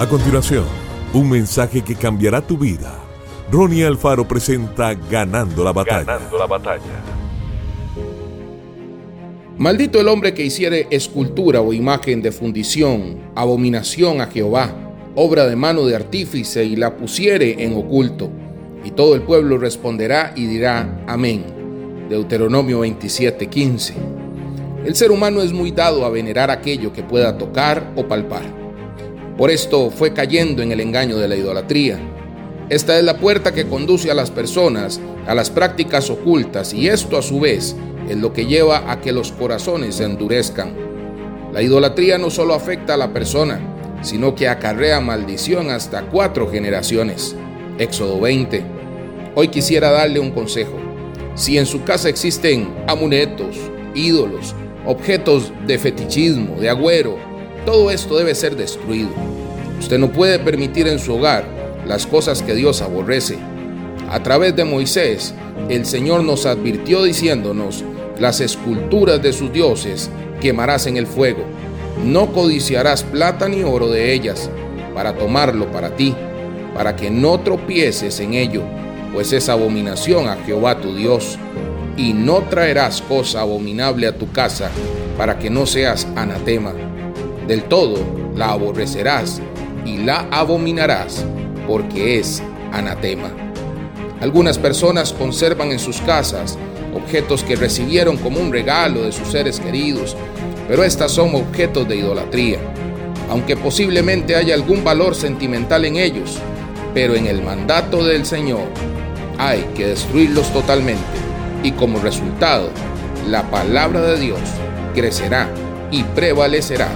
A continuación, un mensaje que cambiará tu vida. Ronnie Alfaro presenta Ganando la batalla. Ganando la batalla. Maldito el hombre que hiciere escultura o imagen de fundición, abominación a Jehová, obra de mano de artífice y la pusiere en oculto. Y todo el pueblo responderá y dirá, amén. Deuteronomio 27:15. El ser humano es muy dado a venerar aquello que pueda tocar o palpar. Por esto fue cayendo en el engaño de la idolatría. Esta es la puerta que conduce a las personas a las prácticas ocultas y esto a su vez es lo que lleva a que los corazones se endurezcan. La idolatría no solo afecta a la persona, sino que acarrea maldición hasta cuatro generaciones. Éxodo 20. Hoy quisiera darle un consejo. Si en su casa existen amuletos, ídolos, objetos de fetichismo, de agüero, todo esto debe ser destruido. Usted no puede permitir en su hogar las cosas que Dios aborrece. A través de Moisés, el Señor nos advirtió diciéndonos, las esculturas de sus dioses quemarás en el fuego. No codiciarás plata ni oro de ellas para tomarlo para ti, para que no tropieces en ello, pues es abominación a Jehová tu Dios. Y no traerás cosa abominable a tu casa, para que no seas anatema del todo la aborrecerás y la abominarás, porque es anatema. Algunas personas conservan en sus casas objetos que recibieron como un regalo de sus seres queridos, pero estas son objetos de idolatría, aunque posiblemente haya algún valor sentimental en ellos, pero en el mandato del Señor hay que destruirlos totalmente y como resultado la palabra de Dios crecerá y prevalecerá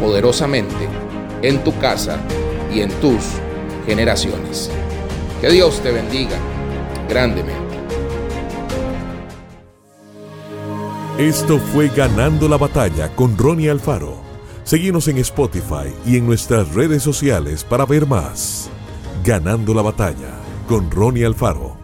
poderosamente en tu casa y en tus generaciones. Que Dios te bendiga grandemente. Esto fue Ganando la Batalla con Ronnie Alfaro. Seguimos en Spotify y en nuestras redes sociales para ver más. Ganando la Batalla con Ronnie Alfaro.